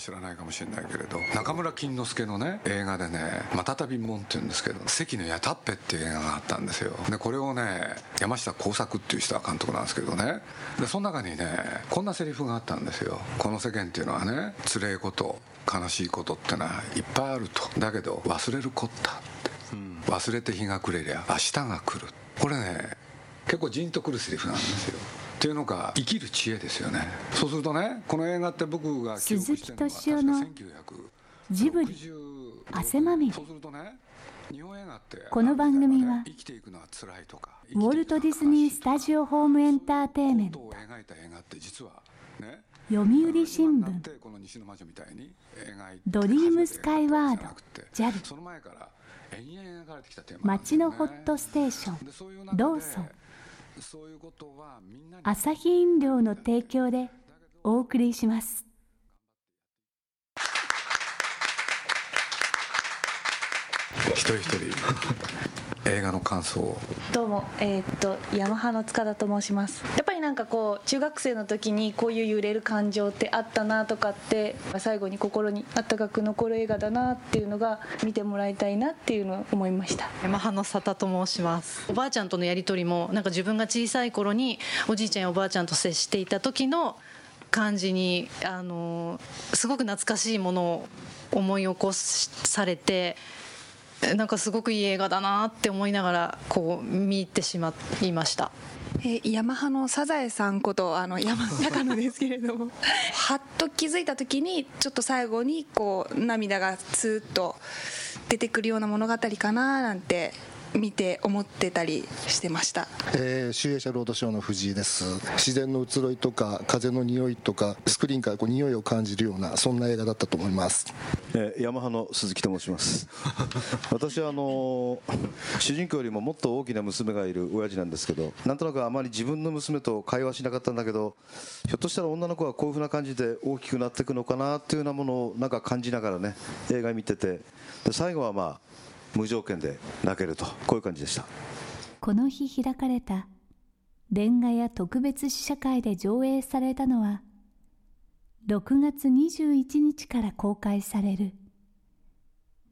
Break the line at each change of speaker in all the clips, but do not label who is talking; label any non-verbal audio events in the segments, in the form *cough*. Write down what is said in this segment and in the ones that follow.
知らないかもしれないけれど。中村金之助のね映画でね「またたびもん」っていうんですけど「関のやたっぺ」っていう映画があったんですよ。でこれをね山下耕作っていう人は監督なんですけどね。でその中にねこんなセリフがあったんですよ。この世間っていうのはね辛いこと悲しいことってのはいっぱいあると。だけど忘れるこったって、忘れて日が暮れりゃ明日が来る。これね結構ジーンとくるセリフなんですよ。っていうのが生きる知恵ですよね。そうするとねこの映画って僕が記憶してるのは
鈴木敏夫の
確か1960
ジブリ汗まみれ。この番組は
生きていくのは辛いとか
ウォルト・ディズニー・スタジオ・ホーム・エンターテイメント。
ことを描いた映画って実はね。
読売新聞。ドリームスカイワード JAL 街のホットステーション。ローソンアサヒ飲料の提供でお送りします。
一人一人。映画の感想を。
どうも、えーっとヤマハの塚田と申します。やっぱりなんかこう中学生の時にこういう揺れる感情ってあったなとかって最後に心にあったかく残る映画だなっていうのが見てもらいたいなっていうのを思いました。
ヤマハの佐田と申します。おばあちゃんとのやり取りもなんか自分が小さい頃におじいちゃんやおばあちゃんと接していた時の感じにあのすごく懐かしいものを思い起こされてなんかすごくいい映画だなって思いながらこう見入ってしまいました。
えーヤマハのサザエさんことあの山中野ですけれども *laughs* はっと気づいた時にちょっと最後にこう涙がツーッと出てくるような物語かななんて見て思ってたりしてました。
えー、集英社ロードショーの藤井です。自然の移ろいとか風の匂いとかスクリーンからこう匂いを感じるようなそんな映画だったと思います。
えーヤマハの鈴木と申します。*laughs* 私はあの主人公よりももっと大きな娘がいる親父なんですけどなんとなくあまり自分の娘と会話しなかったんだけどひょっとしたら女の子はこういうふうな感じで大きくなっていくのかなっていうようなものをなんか感じながらね映画見ててで最後はまあ無条件で泣けるとこういう感じでした。
この日開かれたレンガや特別試写会で上映されたのは6月21日から公開される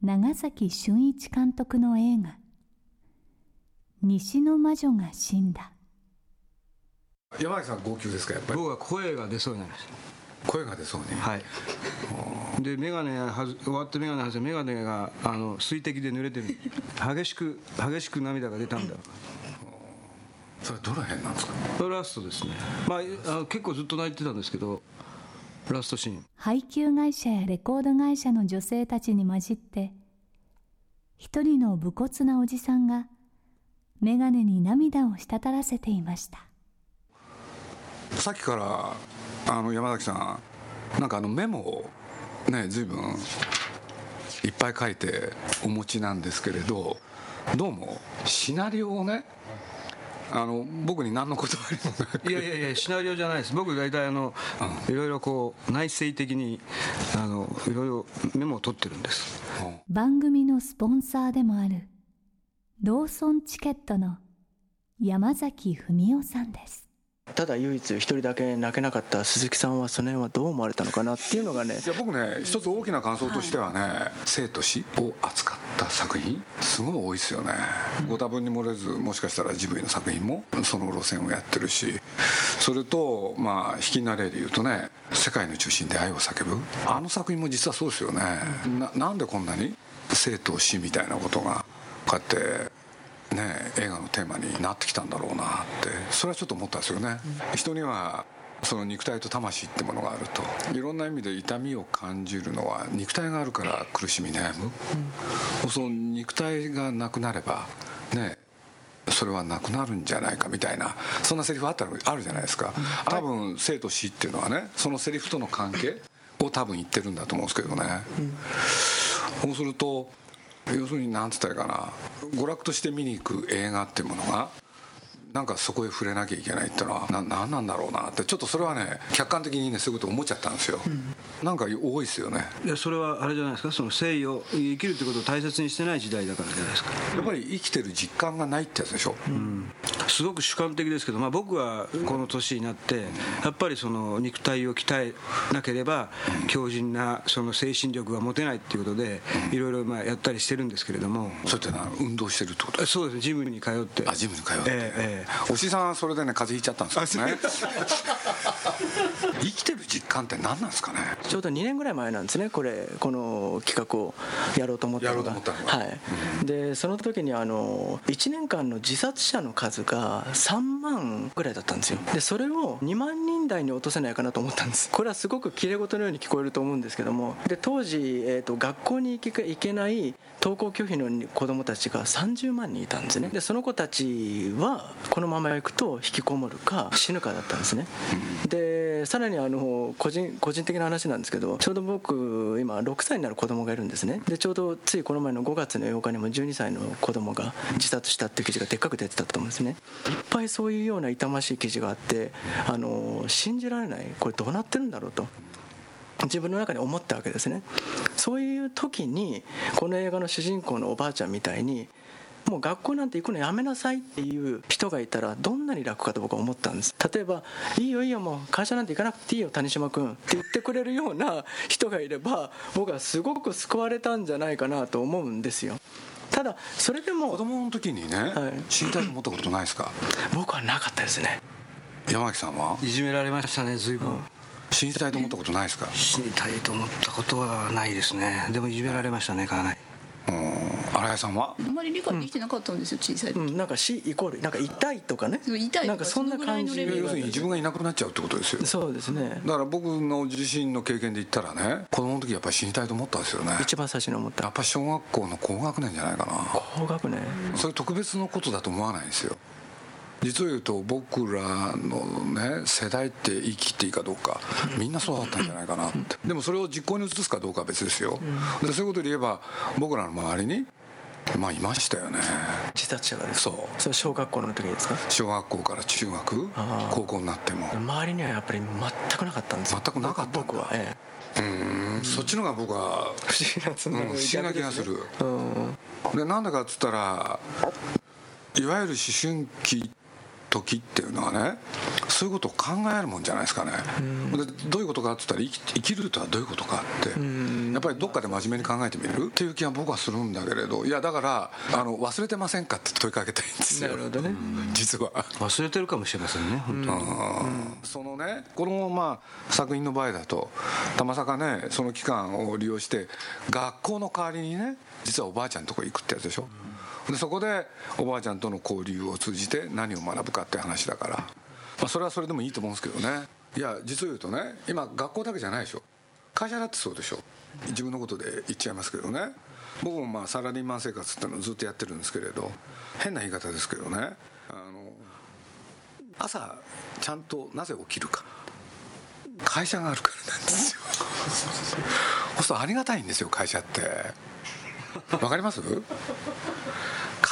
長崎俊一監督の映画「西の魔女が死んだ。
山崎さん号泣ですかやっぱり？
僕は声が出そうになりまし
声が出そうに
たはい。で眼鏡はず終わって眼鏡外して眼鏡があの水滴で濡れてる。激しく激しく涙が出たんだ。
それどの辺なんですか？
ラストですね。まああの結構ずっと泣いてたんですけどラストシーン。
配給会社やレコード会社の女性たちに混じって一人の武骨なおじさんが眼鏡に涙を滴らせていました。
さっきからあの山崎さんなんかあのメモをね随分いっぱい書いてお持ちなんですけれどどうもシナリオをねあの僕に何の断りもなく。
いやいやいやシナリオじゃないです。僕大体あのいろいろこう内省的にあのいろいろメモを取ってるんです。
番組のスポンサーでもあるローソンチケットの山崎文夫さんです
ただ唯一一人だけ泣けなかった鈴木さんはその辺はどう思われたのかなっていうのがね。
いや僕ね一つ大きな感想としてはね、生と死を扱った作品すごい多いですよね、ご多分に漏れずもしかしたらジブリの作品もその路線をやってるし。それとまあ引き慣れで言うとね「世界の中心で愛を叫ぶ」あの作品も実はそうですよね。ななんでこんなに生と死みたいなことがこうやってね、映画のテーマになってきたんだろうなってそれはちょっと思ったんですよね、人にはその肉体と魂ってものがあると。いろんな意味で痛みを感じるのは肉体があるから苦しみ悩む、その肉体がなくなればねそれはなくなるんじゃないかみたいなそんなセリフあったのあるじゃないですか。多分生と死っていうのはねそのセリフとの関係を多分言ってるんだと思うんですけどね、そうすると要するに何つったらいいかな。娯楽として見に行く映画っていうものがなんかそこへ触れなきゃいけないってのはな何なんだろうなって。ちょっとそれはね客観的にねそういうこと思っちゃったんですよ、なんか多いですよね。
いやそれはあれじゃないですか。その誠意を生きるってことを大切にしてない時代だからじゃないですか。
やっぱり生きてる実感がないってやつでしょ、
すごく主観的ですけど、まあ、僕はこの年になってやっぱりその肉体を鍛えなければ強靭なその精神力が持てないっていうことでいろいろまあやったりしてるんですけれども。
そうやってな運動してるってこと
そうです。ねジムに通って。
あジムに通って、
ええええ。
おしさんはそれでね風邪ひいちゃったんですよね生きてる実感って何なんですかね？
ちょうど2年ぐらい前なんですねこれこの企画をやろうと思ったのが。
やろうと思ったのが。
はい、でその時にあの1年間の自殺者の数が3万ぐらいだったんですよ。でそれを2万人台に落とせないかなと思ったんです。これはすごくきれ事のように聞こえると思うんですけども。で当時、えー、と学校に行け行けない登校拒否の子どもたちが30万人いたんですね。でその子たちはこのまま行くと引きこもるか死ぬかだったんですね。でさらにあの個人個人的な話なんですけどちょうど僕今6歳になる子供がいるんですね。でちょうどついこの前の5月の8日にも12歳の子供が自殺したっていう記事がでっかく出てたと思うんですね。いっぱいそういうような痛ましい記事があってあの信じられないこれどうなってるんだろうと。自分の中で思ったわけですね。そういう時にこの映画の主人公のおばあちゃんみたいにもう学校なんて行くのやめなさいっていう人がいたらどんなに楽かと僕は思ったんです。例えば「いいよいいよもう会社なんて行かなくていいよ谷島君」って言ってくれるような人がいれば僕はすごく救われたんじゃないかなと思うんですよ。ただそれでも
子供の時にね、
はい。
死にたいと思ったことないですか？
僕はなかったですね。
山脇さんは？い
じめられましたね随分、
死にたいと思ったことないですか？
死にたいと思ったことはないですね。でもいじめられましたねかなり。
うん新井さんは？
あんまり理解できてなかったんですよ小さい時。
うん、なんか死イコールなんか痛いとかね。
そう痛いとか
なんかそんな感じ。
要するに自分がいなくなっちゃうってことですよ。
そうですね。
だから僕の自身の経験で言ったらね子供の時やっぱり死にたいと思ったんですよね。
一番最初に思った。
やっぱ小学校の高学年じゃないかな。
高学年？
それ特別のことだと思わないんですよ実を言うと僕らのね世代って言い切っていいかどうかみんなそうだったんじゃないかなって。でもそれを実行に移すかどうかは別ですよ。でそういうことで言えば僕らの周りにまあいましたよね。
自殺者がです
そう。
それ小学校の時ですか？
小学校から中学高校になっても。
周りにはやっぱり全くなかったんですよ。
全くなかったんだ。
僕はえ
うーん。そっちのが僕は
え不思議なつ
うん不思議な気がする。でなんでかっつったらいわゆる思春期時っていうのはねそういうことを考えるもんじゃないですかね。でどういうことかって言ったら生き生きるとはどういうことかってやっぱりどっかで真面目に考えてみる？っていう気は僕はするんだけれどいやだからあの忘れてませんかって問いかけたいんですよ。
なるほどね。
実は。
忘れてるかもしれませんね本当に、
そのねこのまあ作品の場合だとたまさかねその期間を利用して学校の代わりにね実はおばあちゃんのとこ行くってやつでしょ？でそこでおばあちゃんとの交流を通じて何を学ぶかって話だから、まあ、それはそれでもいいと思うんですけどね。いや実を言うとね今学校だけじゃないでしょ。会社だってそうでしょ。自分のことで言っちゃいますけどね。僕もまあサラリーマン生活っていうのをずっとやってるんですけれど変な言い方ですけどね。あの朝ちゃんとなぜ起きるか。会社があるからなんですよ。そうするとありがたいんですよ会社って。わかります？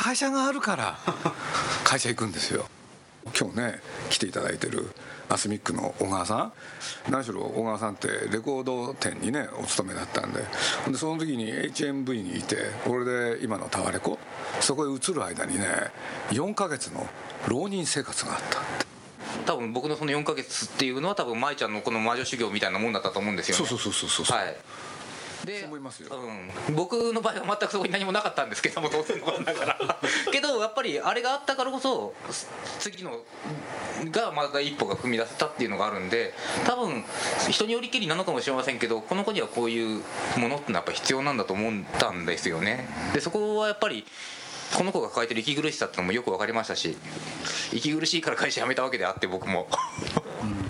会社があるから会社行くんですよ。今日ね来ていただいてるアスミックの小川さん。何しろ小川さんってレコード店にねお勤めだったんで。でその時に HMV にいてこれで今のタワレコ。そこへ移る間にね4ヶ月の浪人生活があったって。
多分僕のその4ヶ月っていうのは多分舞ちゃんのこの魔女修行みたいなもんだったと思うんですよね。
そうそうそうそうそう。
はいで
そう思いますよ。
うん、僕の場合は全くそこに何もなかったんですけども当然のことながら。*laughs* けどやっぱりあれがあったからこそ次のがまた一歩が踏み出せたっていうのがあるんで多分人によりきりなのかもしれませんけどこの子にはこういうものってのはやっぱ必要なんだと思ったんですよね。でそこはやっぱりこの子が抱えてる息苦しさってのもよく分かりましたし息苦しいから会社辞めたわけであって僕も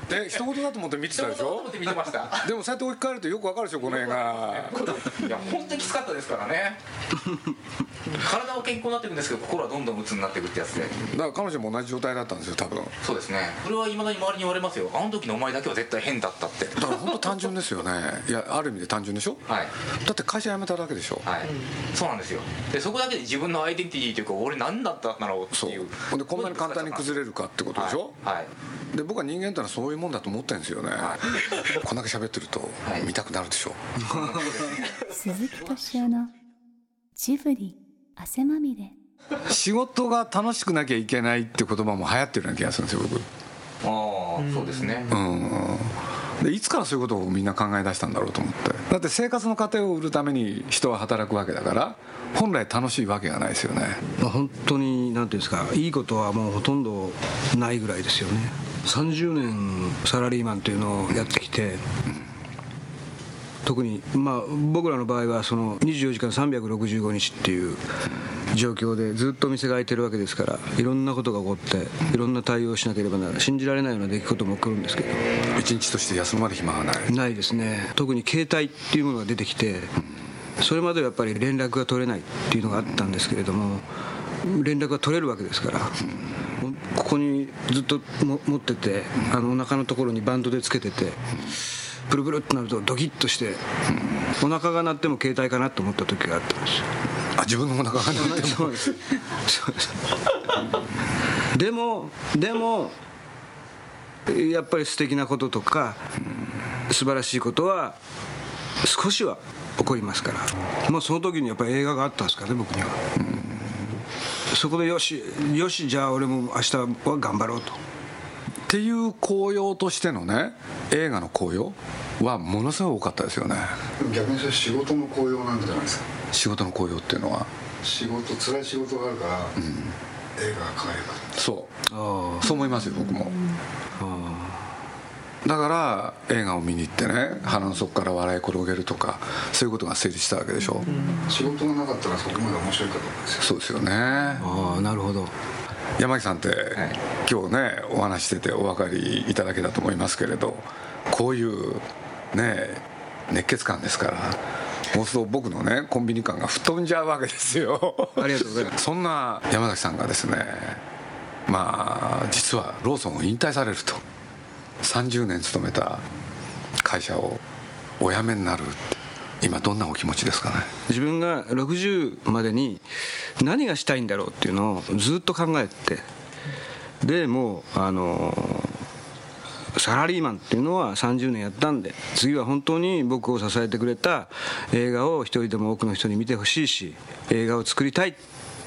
え一言だと思って見てたでしょ？
見てました。
でもそうやって置き換えるとよくわかるでしょこの映画。
いや本当にきつかったですからね。体は健康になっていくんですけど心はどんどん鬱になっていくってやつで。
だから彼女も同じ状態だったんですよ多分。
そうですね。それはいまだに周りに言われますよ。あの時のお前だけは絶対変だったって。
だから本当単純ですよね。いやある意味で単純でしょ？
はい。
だって会社辞めただけでしょ？
はい、そうなんですよ。でそこだけで自分のアイデンティティというか俺何だったんだろうっていう。
ほんでこんなに簡単に崩れるかってことでしょ、
はい、はい。
で僕は人間ってのはそういうもんだと思ってるんですよね、こんだけ喋ってると見たくなるでしょ、
鈴木敏夫のジブリ汗まみれ。
仕事が楽しくなきゃいけないって言葉も流行ってるような気がするんですよ僕。
ああそうですね。
うん。でいつからそういうことをみんな考え出したんだろうと思って。だって生活の糧を売るために人は働くわけだから本来楽しいわけがないですよね。
まあ本当になんていうんですかいいことはもうほとんどないぐらいですよね30年サラリーマンというのをやってきて特にまあ僕らの場合はその24時間365日っていう状況でずっと店が開いてるわけですからいろんなことが起こっていろんな対応をしなければならない。信じられないような出来事も起こるんですけど。
一日として休まる暇がない。
ないですね。特に携帯っていうものが出てきてそれまではやっぱり連絡が取れないっていうのがあったんですけれども連絡が取れるわけですからここにずっとも持っててあのお腹のところにバンドでつけててプルプルってなるとドキッとしてお腹が鳴っても携帯かなと思った時があったんですよ。
あ自分のお腹が鳴っても。
そうですそうです。でもでもやっぱり素敵なこととか素晴らしいことは少しは起こりますから。まあその時にやっぱり映画があったんですからね僕にはそこでよしよしじゃあ俺も明日は頑張ろうと。
っていう紅葉としてのね映画の紅葉はものすごい多かったですよね。
逆にそれ仕事の紅葉なんじゃないですか？
仕事の紅葉っていうのは。
仕事辛い仕事があるから、映画が輝く
そう。そう思いますよ僕もだから映画を見に行ってね鼻の底から笑い転げるとかそういうことが成立したわけでしょ、
仕事がなかったらそこまで面白いかどうかですよ。
そうですよね。
ああなるほど。
山木さんって、今日ねお話しててお分かりいただけたと思いますけれどこういうね熱血感ですからもうすると僕のねコンビニ感が吹っ飛んじゃうわけですよ。
ありがとうございます。
そんな山崎さんがですねまあ実はローソンを引退されると30年勤めた会社をお辞めになる今どんなお気持ちですかね？
自分が60までに何がしたいんだろうっていうのをずっと考えてでもうあのサラリーマンっていうのは30年やったんで次は本当に僕を支えてくれた映画を一人でも多くの人に見てほしいし映画を作りたい。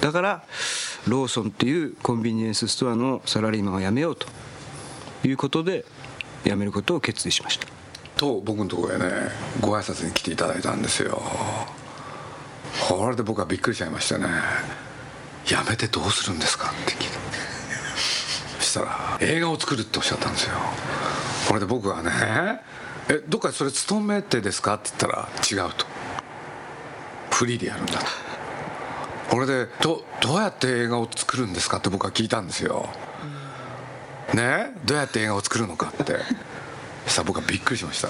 だからローソンっていうコンビニエンスストアのサラリーマンを辞めようということで辞めることを決意しました。
と僕のところへねご挨拶に来ていただいたんですよ。これで僕はびっくりしちゃいましたね「やめてどうするんですか?」って聞いたそしたら「映画を作る」っておっしゃったんですよ。これで僕はね「えどっかそれ勤めてですか?」って言ったら「違う」と。フリーでやるんだと。これでどどうやって映画を作るんですか？って僕は聞いたんですよ。ねどうやって映画を作るのかって。そしたら僕はびっくりしました。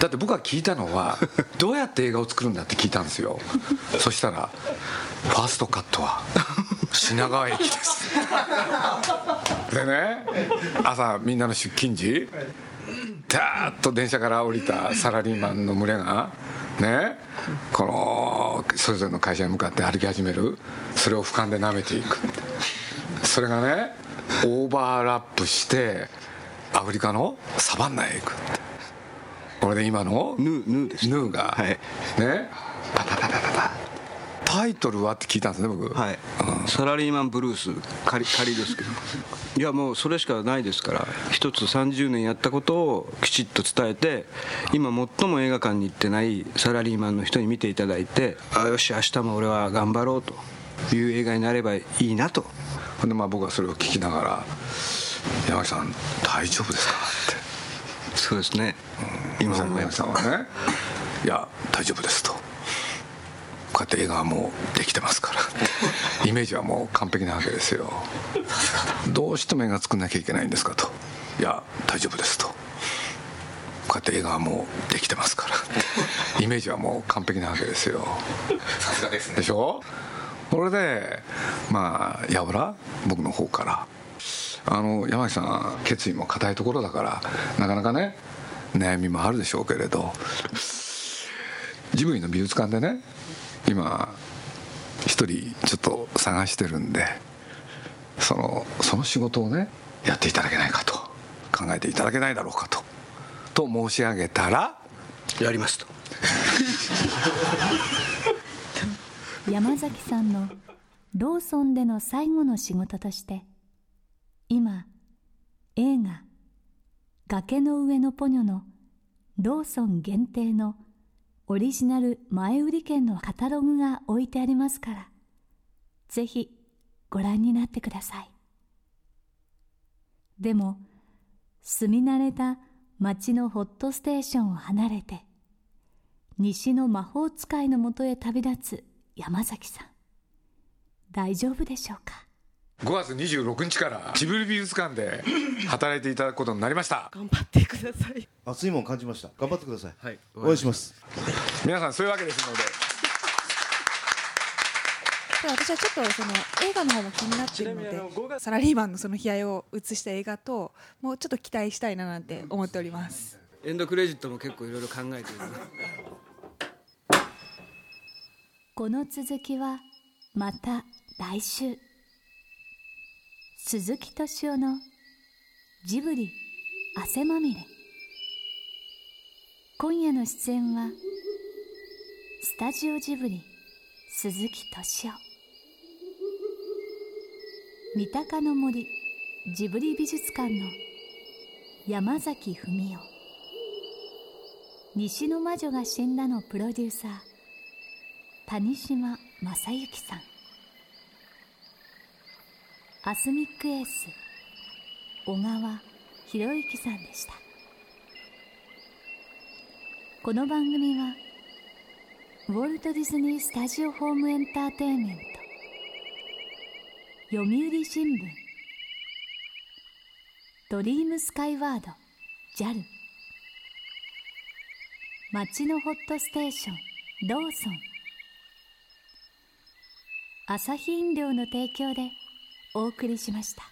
だって僕が聞いたのは *laughs* どうやって映画を作るんだって聞いたんですよ。そしたらファーストカットは品川駅です。でね朝みんなの出勤時ダーッと電車から降りたサラリーマンの群れがねこのそれぞれの会社に向かって歩き始める。それを俯瞰で舐めていく。それがねオーバーラップしてアフリカのサバンナへ行くこれで今の
ヌーヌーです
ヌーが、
はい。
ねパパパパパパ。タイトルはって聞いたんですね僕。
はい、サラリーマンブルース仮仮ですけど。いやもうそれしかないですから。一つ30年やったことをきちっと伝えて今最も映画館に行ってないサラリーマンの人に見ていただいてあよし明日も俺は頑張ろうという映画になればいいなと
ほんでまあ僕はそれを聞きながら「山木さん大丈夫ですか?」って。
そうですね。
今さん山木さんはね「いや大丈夫です」と。こうやって映画はもうできてますから。*laughs* イメージはもう完璧なわけですよ。どうしても映画作んなきゃいけないんですかと。いや大丈夫ですと。こうやって映画はもうできてますから。*laughs* イメージはもう完璧なわけですよ。
さすがですね。
でしょ？それでまあやぶら？僕の方から。あの山木さん決意も固いところだからなかなかね悩みもあるでしょうけれど。ジブリの美術館でね今一人ちょっと探してるんでそのその仕事をねやっていただけないかと。考えていただけないだろうかと。と申し上げたら
やりますと *laughs*
山崎さんのローソンでの最後の仕事として今映画「崖の上のポニョ」のローソン限定のオリジナル前売り券のカタログが置いてありますからぜひご覧になってください。でも住み慣れた町のホットステーションを離れて西の魔法使いのもとへ旅立つ山崎さん大丈夫でしょうか
？5月26日からジブリ美術館で働いていただくことになりました。
頑張ってください。
熱いもん感じました。頑張ってください、
はい。
お願いします。
皆さんそういうわけですので。
で私はちょっとその映画の方も気になっているの
ちなみにあの5
で
月
サラリーマンのその悲哀を映した映画ともうちょっと期待したいななんて思っております。
エンドクレジットも結構いろいろ考えてる
この続きはまた来週。鈴木敏夫のジブリ汗まみれ。今夜の出演はスタジオジブリ鈴木敏夫。三鷹の森ジブリ美術館の山崎文夫西の魔女が死んだのプロデューサー。谷島正幸さん。アスミックエース小川博之さんでした。この番組はウォルト・ディズニー・スタジオ・ホーム・エンターテインメント読売新聞ドリームスカイワード JAL 街のホットステーションローソン朝日飲料の提供でお送りしました。